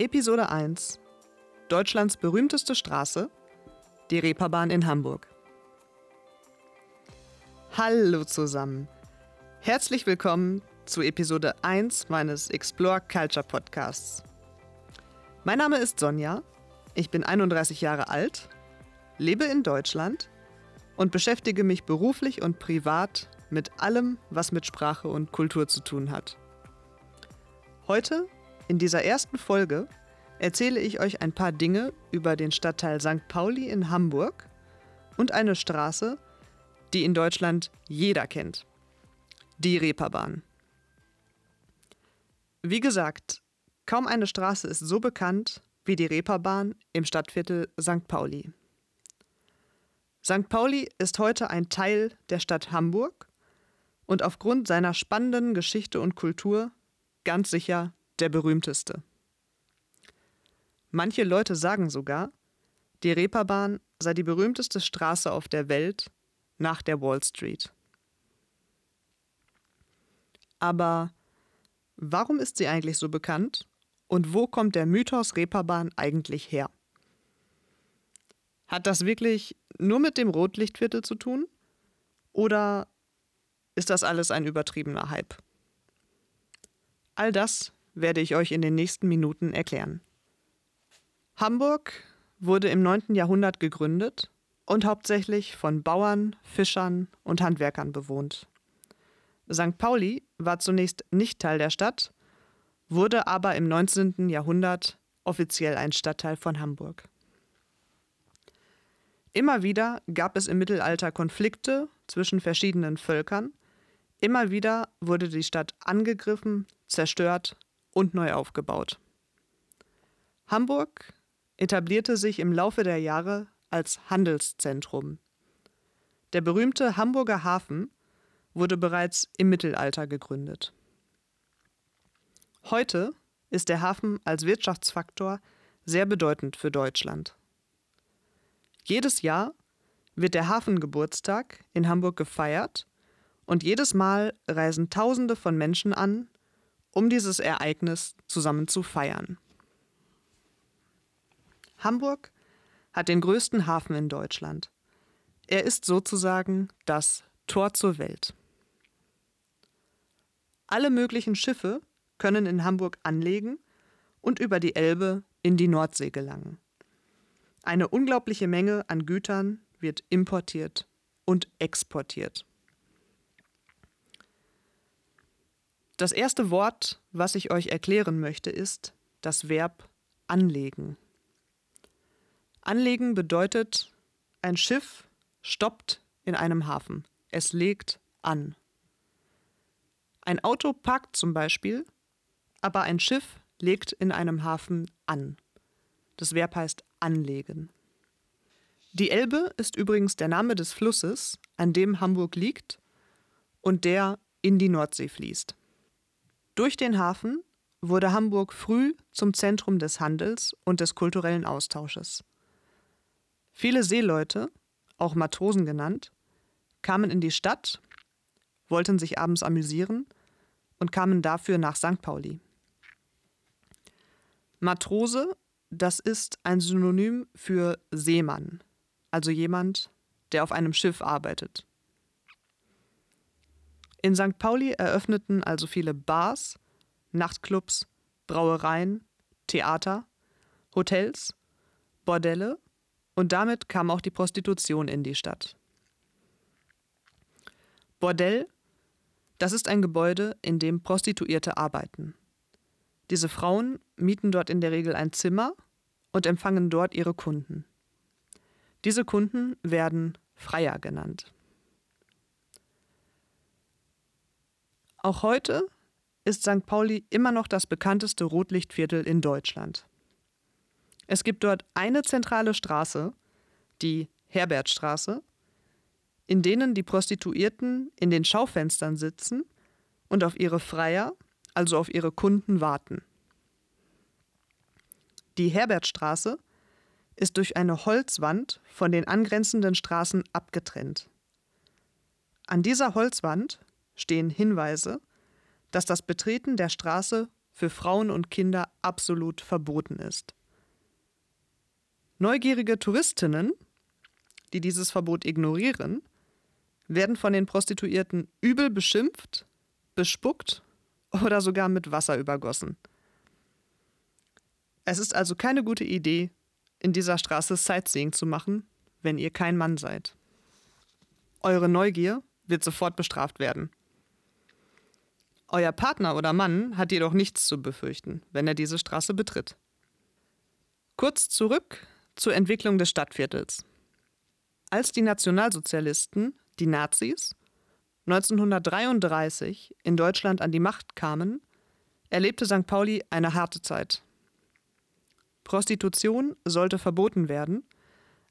Episode 1 Deutschlands berühmteste Straße, die Reeperbahn in Hamburg. Hallo zusammen. Herzlich willkommen zu Episode 1 meines Explore Culture Podcasts. Mein Name ist Sonja, ich bin 31 Jahre alt, lebe in Deutschland und beschäftige mich beruflich und privat mit allem, was mit Sprache und Kultur zu tun hat. Heute, in dieser ersten Folge, erzähle ich euch ein paar Dinge über den Stadtteil St. Pauli in Hamburg und eine Straße, die in Deutschland jeder kennt. Die Reeperbahn. Wie gesagt, kaum eine Straße ist so bekannt wie die Reeperbahn im Stadtviertel St. Pauli. St. Pauli ist heute ein Teil der Stadt Hamburg und aufgrund seiner spannenden Geschichte und Kultur ganz sicher der berühmteste. Manche Leute sagen sogar, die Reeperbahn sei die berühmteste Straße auf der Welt nach der Wall Street. Aber warum ist sie eigentlich so bekannt und wo kommt der Mythos Reeperbahn eigentlich her? Hat das wirklich nur mit dem Rotlichtviertel zu tun? Oder ist das alles ein übertriebener Hype? All das werde ich euch in den nächsten Minuten erklären. Hamburg wurde im 9. Jahrhundert gegründet und hauptsächlich von Bauern, Fischern und Handwerkern bewohnt. St. Pauli war zunächst nicht Teil der Stadt, wurde aber im 19. Jahrhundert offiziell ein Stadtteil von Hamburg. Immer wieder gab es im Mittelalter Konflikte zwischen verschiedenen Völkern, immer wieder wurde die Stadt angegriffen, zerstört und neu aufgebaut. Hamburg etablierte sich im Laufe der Jahre als Handelszentrum. Der berühmte Hamburger Hafen wurde bereits im Mittelalter gegründet. Heute ist der Hafen als Wirtschaftsfaktor sehr bedeutend für Deutschland. Jedes Jahr wird der Hafengeburtstag in Hamburg gefeiert und jedes Mal reisen Tausende von Menschen an, um dieses Ereignis zusammen zu feiern. Hamburg hat den größten Hafen in Deutschland. Er ist sozusagen das Tor zur Welt. Alle möglichen Schiffe können in Hamburg anlegen und über die Elbe in die Nordsee gelangen. Eine unglaubliche Menge an Gütern wird importiert und exportiert. Das erste Wort, was ich euch erklären möchte, ist das Verb anlegen. Anlegen bedeutet, ein Schiff stoppt in einem Hafen. Es legt an. Ein Auto parkt zum Beispiel, aber ein Schiff legt in einem Hafen an. Das Verb heißt anlegen. Die Elbe ist übrigens der Name des Flusses, an dem Hamburg liegt und der in die Nordsee fließt. Durch den Hafen wurde Hamburg früh zum Zentrum des Handels und des kulturellen Austausches. Viele Seeleute, auch Matrosen genannt, kamen in die Stadt, wollten sich abends amüsieren und kamen dafür nach St. Pauli. Matrose, das ist ein Synonym für Seemann, also jemand, der auf einem Schiff arbeitet. In St. Pauli eröffneten also viele Bars, Nachtclubs, Brauereien, Theater, Hotels, Bordelle und damit kam auch die Prostitution in die Stadt. Bordell, das ist ein Gebäude, in dem Prostituierte arbeiten. Diese Frauen mieten dort in der Regel ein Zimmer und empfangen dort ihre Kunden. Diese Kunden werden Freier genannt. Auch heute ist St. Pauli immer noch das bekannteste Rotlichtviertel in Deutschland. Es gibt dort eine zentrale Straße, die Herbertstraße, in denen die Prostituierten in den Schaufenstern sitzen und auf ihre Freier, also auf ihre Kunden, warten. Die Herbertstraße ist durch eine Holzwand von den angrenzenden Straßen abgetrennt. An dieser Holzwand stehen Hinweise, dass das Betreten der Straße für Frauen und Kinder absolut verboten ist. Neugierige Touristinnen, die dieses Verbot ignorieren, werden von den Prostituierten übel beschimpft, bespuckt oder sogar mit Wasser übergossen. Es ist also keine gute Idee, in dieser Straße Sightseeing zu machen, wenn ihr kein Mann seid. Eure Neugier wird sofort bestraft werden. Euer Partner oder Mann hat jedoch nichts zu befürchten, wenn er diese Straße betritt. Kurz zurück zur Entwicklung des Stadtviertels. Als die Nationalsozialisten, die Nazis, 1933 in Deutschland an die Macht kamen, erlebte St. Pauli eine harte Zeit. Prostitution sollte verboten werden,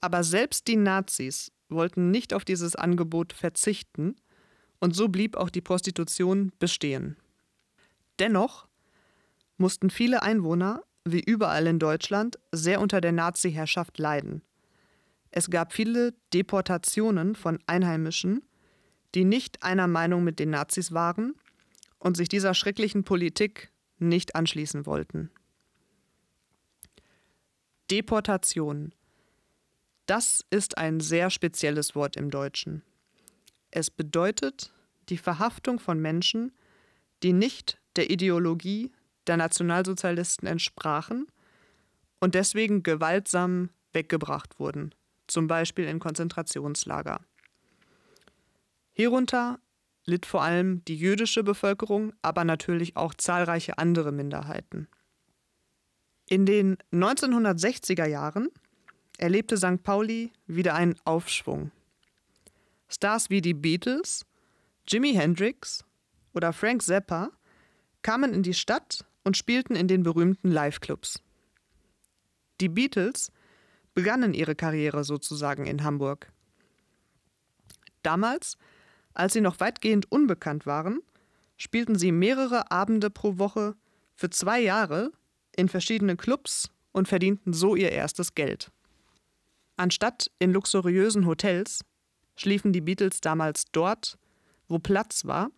aber selbst die Nazis wollten nicht auf dieses Angebot verzichten und so blieb auch die Prostitution bestehen. Dennoch mussten viele Einwohner, wie überall in Deutschland, sehr unter der Nazi-Herrschaft leiden. Es gab viele Deportationen von Einheimischen, die nicht einer Meinung mit den Nazis waren und sich dieser schrecklichen Politik nicht anschließen wollten. Deportation. Das ist ein sehr spezielles Wort im Deutschen. Es bedeutet die Verhaftung von Menschen, die nicht der Ideologie der Nationalsozialisten entsprachen und deswegen gewaltsam weggebracht wurden, zum Beispiel in Konzentrationslager. Hierunter litt vor allem die jüdische Bevölkerung, aber natürlich auch zahlreiche andere Minderheiten. In den 1960er Jahren erlebte St. Pauli wieder einen Aufschwung. Stars wie die Beatles, Jimi Hendrix oder Frank Zappa kamen in die Stadt und spielten in den berühmten Live-Clubs. Die Beatles begannen ihre Karriere sozusagen in Hamburg. Damals, als sie noch weitgehend unbekannt waren, spielten sie mehrere Abende pro Woche für zwei Jahre in verschiedenen Clubs und verdienten so ihr erstes Geld. Anstatt in luxuriösen Hotels schliefen die Beatles damals dort, wo Platz war,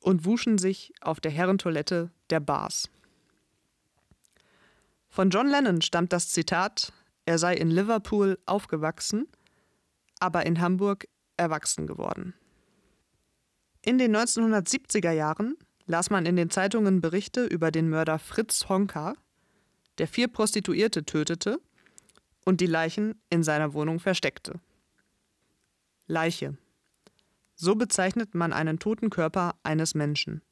und wuschen sich auf der Herrentoilette der Bars. Von John Lennon stammt das Zitat, er sei in Liverpool aufgewachsen, aber in Hamburg erwachsen geworden. In den 1970er Jahren las man in den Zeitungen Berichte über den Mörder Fritz Honka, der vier Prostituierte tötete und die Leichen in seiner Wohnung versteckte. Leiche. So bezeichnet man einen toten Körper eines Menschen.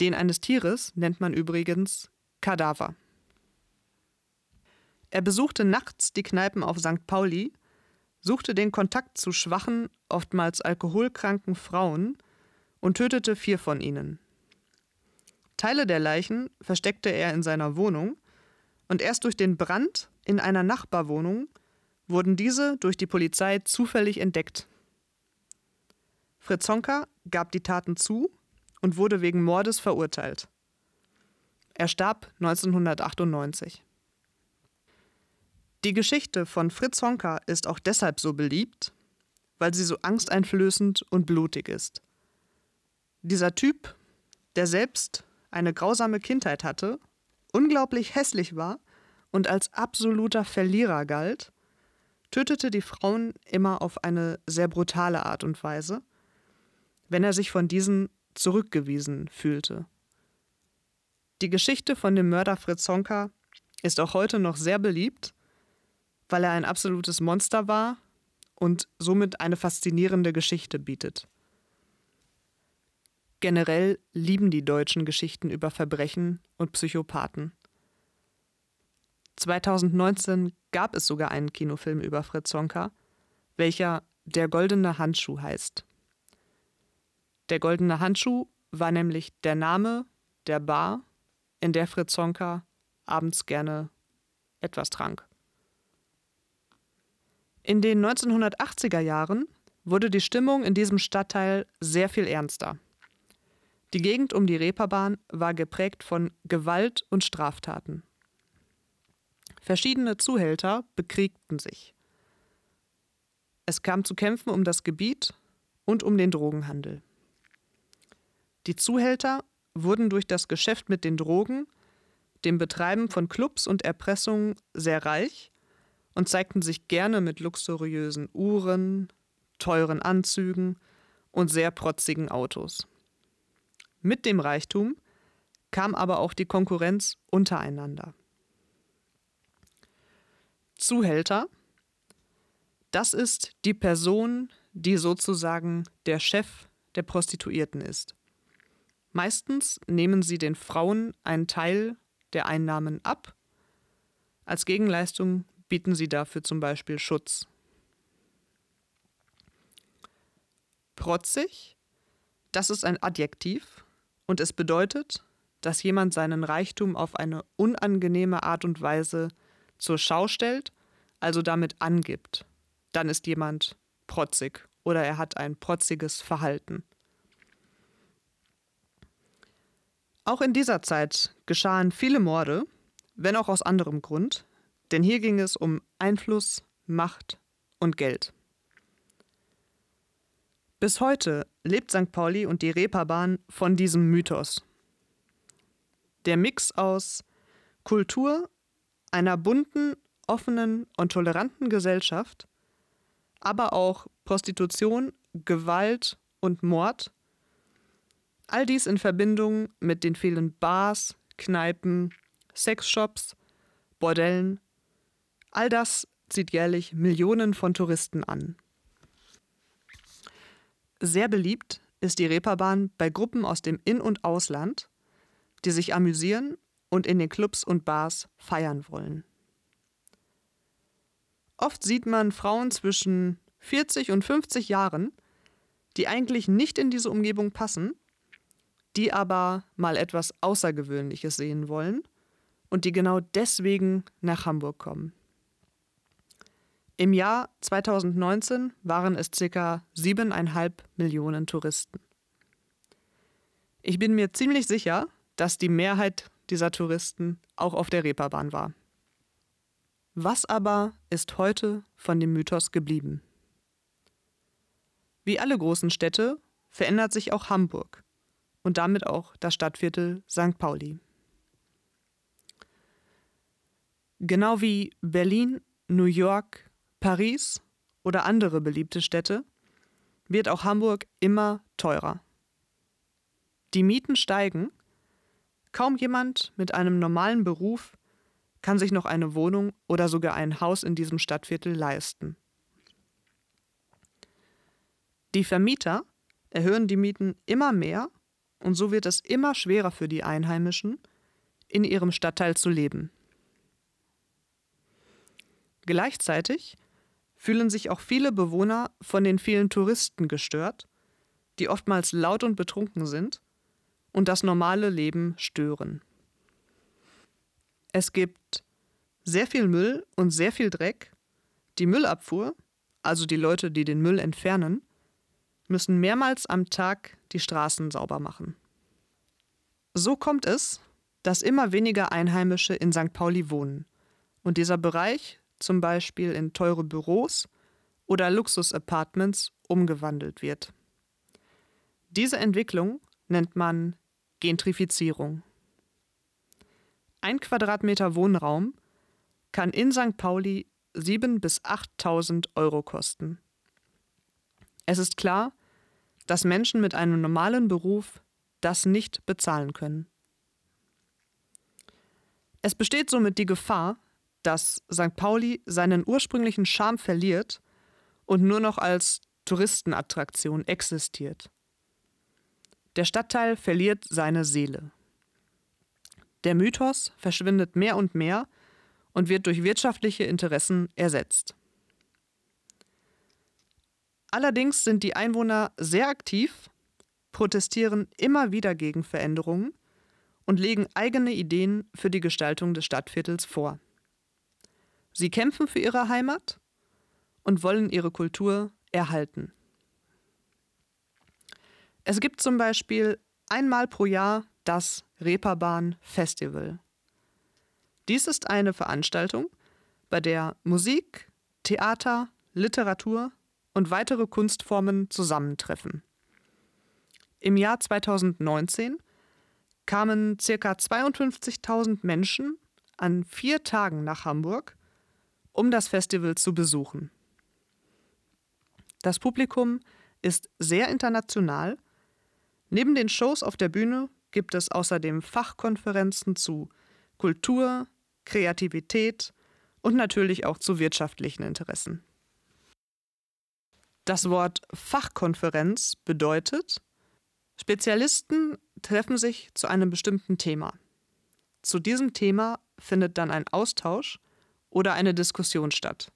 Den eines Tieres nennt man übrigens Kadaver. Er besuchte nachts die Kneipen auf St. Pauli, suchte den Kontakt zu schwachen, oftmals alkoholkranken Frauen und tötete vier von ihnen. Teile der Leichen versteckte er in seiner Wohnung und erst durch den Brand in einer Nachbarwohnung wurden diese durch die Polizei zufällig entdeckt. Fritz Honka gab die Taten zu und wurde wegen Mordes verurteilt. Er starb 1998. Die Geschichte von Fritz Honka ist auch deshalb so beliebt, weil sie so angsteinflößend und blutig ist. Dieser Typ, der selbst eine grausame Kindheit hatte, unglaublich hässlich war und als absoluter Verlierer galt, tötete die Frauen immer auf eine sehr brutale Art und Weise, wenn er sich von diesen zurückgewiesen fühlte. Die Geschichte von dem Mörder Fritz Honka ist auch heute noch sehr beliebt, weil er ein absolutes Monster war und somit eine faszinierende Geschichte bietet. Generell lieben die Deutschen Geschichten über Verbrechen und Psychopathen. 2019 gab es sogar einen Kinofilm über Fritz Honka, welcher Der goldene Handschuh heißt. Der goldene Handschuh war nämlich der Name der Bar, in der Fritz Honka abends gerne etwas trank. In den 1980er Jahren wurde die Stimmung in diesem Stadtteil sehr viel ernster. Die Gegend um die Reeperbahn war geprägt von Gewalt und Straftaten. Verschiedene Zuhälter bekriegten sich. Es kam zu Kämpfen um das Gebiet und um den Drogenhandel. Die Zuhälter wurden durch das Geschäft mit den Drogen, dem Betreiben von Clubs und Erpressungen sehr reich und zeigten sich gerne mit luxuriösen Uhren, teuren Anzügen und sehr protzigen Autos. Mit dem Reichtum kam aber auch die Konkurrenz untereinander. Zuhälter, das ist die Person, die sozusagen der Chef der Prostituierten ist. Meistens nehmen sie den Frauen einen Teil der Einnahmen ab. Als Gegenleistung bieten sie dafür zum Beispiel Schutz. Protzig, das ist ein Adjektiv und es bedeutet, dass jemand seinen Reichtum auf eine unangenehme Art und Weise zur Schau stellt, also damit angibt. Dann ist jemand protzig oder er hat ein protziges Verhalten. Auch in dieser Zeit geschahen viele Morde, wenn auch aus anderem Grund, denn hier ging es um Einfluss, Macht und Geld. Bis heute lebt St. Pauli und die Reeperbahn von diesem Mythos. Der Mix aus Kultur, einer bunten, offenen und toleranten Gesellschaft, aber auch Prostitution, Gewalt und Mord All dies in Verbindung mit den vielen Bars, Kneipen, Sexshops, Bordellen. All das zieht jährlich Millionen von Touristen an. Sehr beliebt ist die Reeperbahn bei Gruppen aus dem In- und Ausland, die sich amüsieren und in den Clubs und Bars feiern wollen. Oft sieht man Frauen zwischen 40 und 50 Jahren, die eigentlich nicht in diese Umgebung passen, die aber mal etwas Außergewöhnliches sehen wollen und die genau deswegen nach Hamburg kommen. Im Jahr 2019 waren es ca. 7,5 Millionen Touristen. Ich bin mir ziemlich sicher, dass die Mehrheit dieser Touristen auch auf der Reeperbahn war. Was aber ist heute von dem Mythos geblieben? Wie alle großen Städte verändert sich auch Hamburg und damit auch das Stadtviertel St. Pauli. Genau wie Berlin, New York, Paris oder andere beliebte Städte wird auch Hamburg immer teurer. Die Mieten steigen, kaum jemand mit einem normalen Beruf kann sich noch eine Wohnung oder sogar ein Haus in diesem Stadtviertel leisten. Die Vermieter erhöhen die Mieten immer mehr und so wird es immer schwerer für die Einheimischen, in ihrem Stadtteil zu leben. Gleichzeitig fühlen sich auch viele Bewohner von den vielen Touristen gestört, die oftmals laut und betrunken sind und das normale Leben stören. Es gibt sehr viel Müll und sehr viel Dreck. Die Müllabfuhr, also die Leute, die den Müll entfernen, müssen mehrmals am Tag die Straßen sauber machen. So kommt es, dass immer weniger Einheimische in St. Pauli wohnen und dieser Bereich zum Beispiel in teure Büros oder Luxus-Apartments umgewandelt wird. Diese Entwicklung nennt man Gentrifizierung. Ein Quadratmeter Wohnraum kann in St. Pauli 7.000 bis 8.000 Euro kosten. Es ist klar, dass Menschen mit einem normalen Beruf das nicht bezahlen können. Es besteht somit die Gefahr, dass St. Pauli seinen ursprünglichen Charme verliert und nur noch als Touristenattraktion existiert. Der Stadtteil verliert seine Seele. Der Mythos verschwindet mehr und mehr und wird durch wirtschaftliche Interessen ersetzt. Allerdings sind die Einwohner sehr aktiv, protestieren immer wieder gegen Veränderungen und legen eigene Ideen für die Gestaltung des Stadtviertels vor. Sie kämpfen für ihre Heimat und wollen ihre Kultur erhalten. Es gibt zum Beispiel einmal pro Jahr das Reeperbahn Festival. Dies ist eine Veranstaltung, bei der Musik, Theater, Literatur und weitere Kunstformen zusammentreffen. Im Jahr 2019 kamen ca. 52.000 Menschen an vier Tagen nach Hamburg, um das Festival zu besuchen. Das Publikum ist sehr international. Neben den Shows auf der Bühne gibt es außerdem Fachkonferenzen zu Kultur, Kreativität und natürlich auch zu wirtschaftlichen Interessen. Das Wort Fachkonferenz bedeutet, Spezialisten treffen sich zu einem bestimmten Thema. Zu diesem Thema findet dann ein Austausch oder eine Diskussion statt.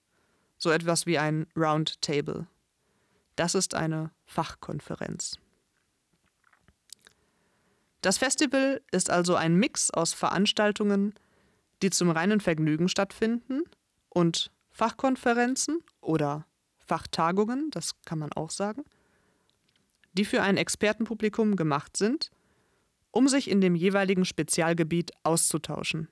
So etwas wie ein Roundtable. Das ist eine Fachkonferenz. Das Festival ist also ein Mix aus Veranstaltungen, die zum reinen Vergnügen stattfinden, und Fachkonferenzen oder Fachtagungen, das kann man auch sagen, die für ein Expertenpublikum gemacht sind, um sich in dem jeweiligen Spezialgebiet auszutauschen.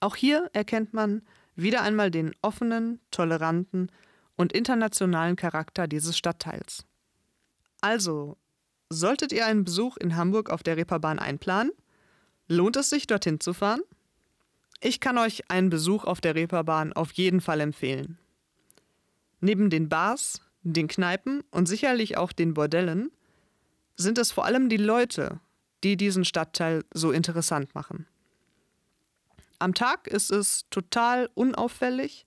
Auch hier erkennt man wieder einmal den offenen, toleranten und internationalen Charakter dieses Stadtteils. Also, solltet ihr einen Besuch in Hamburg auf der Reeperbahn einplanen, lohnt es sich, dorthin zu fahren? Ich kann euch einen Besuch auf der Reeperbahn auf jeden Fall empfehlen. Neben den Bars, den Kneipen und sicherlich auch den Bordellen sind es vor allem die Leute, die diesen Stadtteil so interessant machen. Am Tag ist es total unauffällig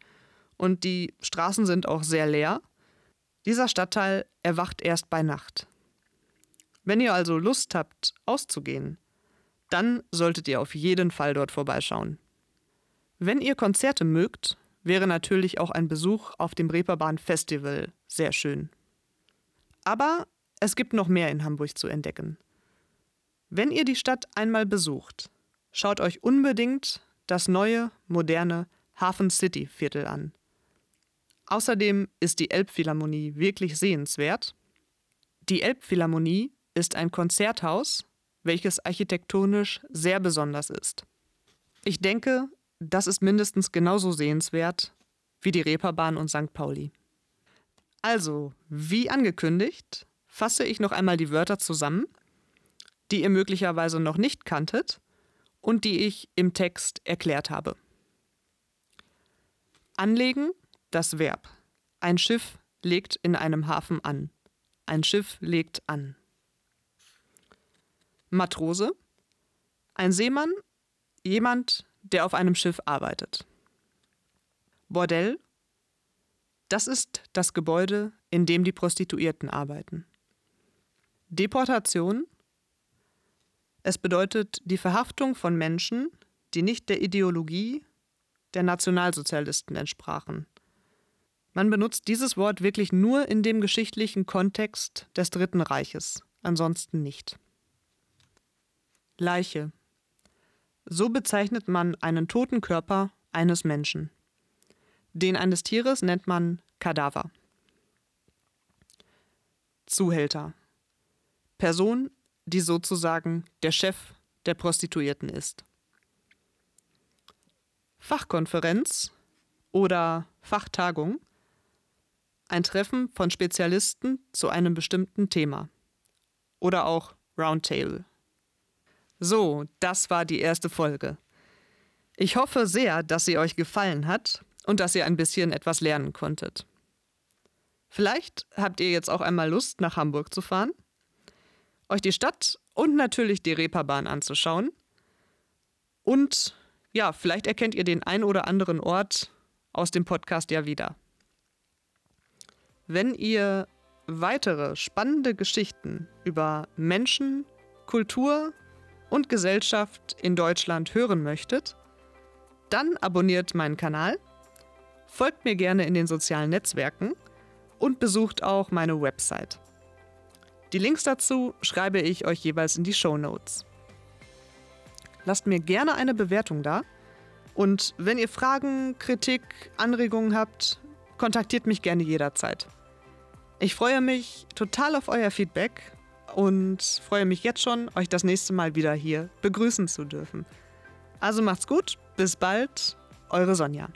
und die Straßen sind auch sehr leer. Dieser Stadtteil erwacht erst bei Nacht. Wenn ihr also Lust habt, auszugehen, dann solltet ihr auf jeden Fall dort vorbeischauen. Wenn ihr Konzerte mögt, wäre natürlich auch ein Besuch auf dem Reeperbahn Festival sehr schön. Aber es gibt noch mehr in Hamburg zu entdecken. Wenn ihr die Stadt einmal besucht, schaut euch unbedingt das neue, moderne Hafen City Viertel an. Außerdem ist die Elbphilharmonie wirklich sehenswert. Die Elbphilharmonie ist ein Konzerthaus, welches architektonisch sehr besonders ist. Ich denke, das ist mindestens genauso sehenswert wie die Reeperbahn und St. Pauli. Also, wie angekündigt, fasse ich noch einmal die Wörter zusammen, die ihr möglicherweise noch nicht kanntet und die ich im Text erklärt habe. Anlegen, das Verb. Ein Schiff legt in einem Hafen an. Ein Schiff legt an. Matrose, ein Seemann, jemand, der auf einem Schiff arbeitet. Bordell, das ist das Gebäude, in dem die Prostituierten arbeiten. Deportation, es bedeutet die Verhaftung von Menschen, die nicht der Ideologie der Nationalsozialisten entsprachen. Man benutzt dieses Wort wirklich nur in dem geschichtlichen Kontext des Dritten Reiches, ansonsten nicht. Leiche. So bezeichnet man einen toten Körper eines Menschen. Den eines Tieres nennt man Kadaver. Zuhälter. Person, die sozusagen der Chef der Prostituierten ist. Fachkonferenz oder Fachtagung. Ein Treffen von Spezialisten zu einem bestimmten Thema. Oder auch Roundtable. So, das war die erste Folge. Ich hoffe sehr, dass sie euch gefallen hat und dass ihr ein bisschen etwas lernen konntet. Vielleicht habt ihr jetzt auch einmal Lust, nach Hamburg zu fahren, euch die Stadt und natürlich die Reeperbahn anzuschauen. Und ja, vielleicht erkennt ihr den ein oder anderen Ort aus dem Podcast ja wieder. Wenn ihr weitere spannende Geschichten über Menschen, Kultur und Gesellschaft in Deutschland hören möchtet, dann abonniert meinen Kanal, folgt mir gerne in den sozialen Netzwerken und besucht auch meine Website. Die Links dazu schreibe ich euch jeweils in die Show Notes. Lasst mir gerne eine Bewertung da und wenn ihr Fragen, Kritik, Anregungen habt, kontaktiert mich gerne jederzeit. Ich freue mich total auf euer Feedback und freue mich jetzt schon, euch das nächste Mal wieder hier begrüßen zu dürfen. Also macht's gut, bis bald, eure Sonja.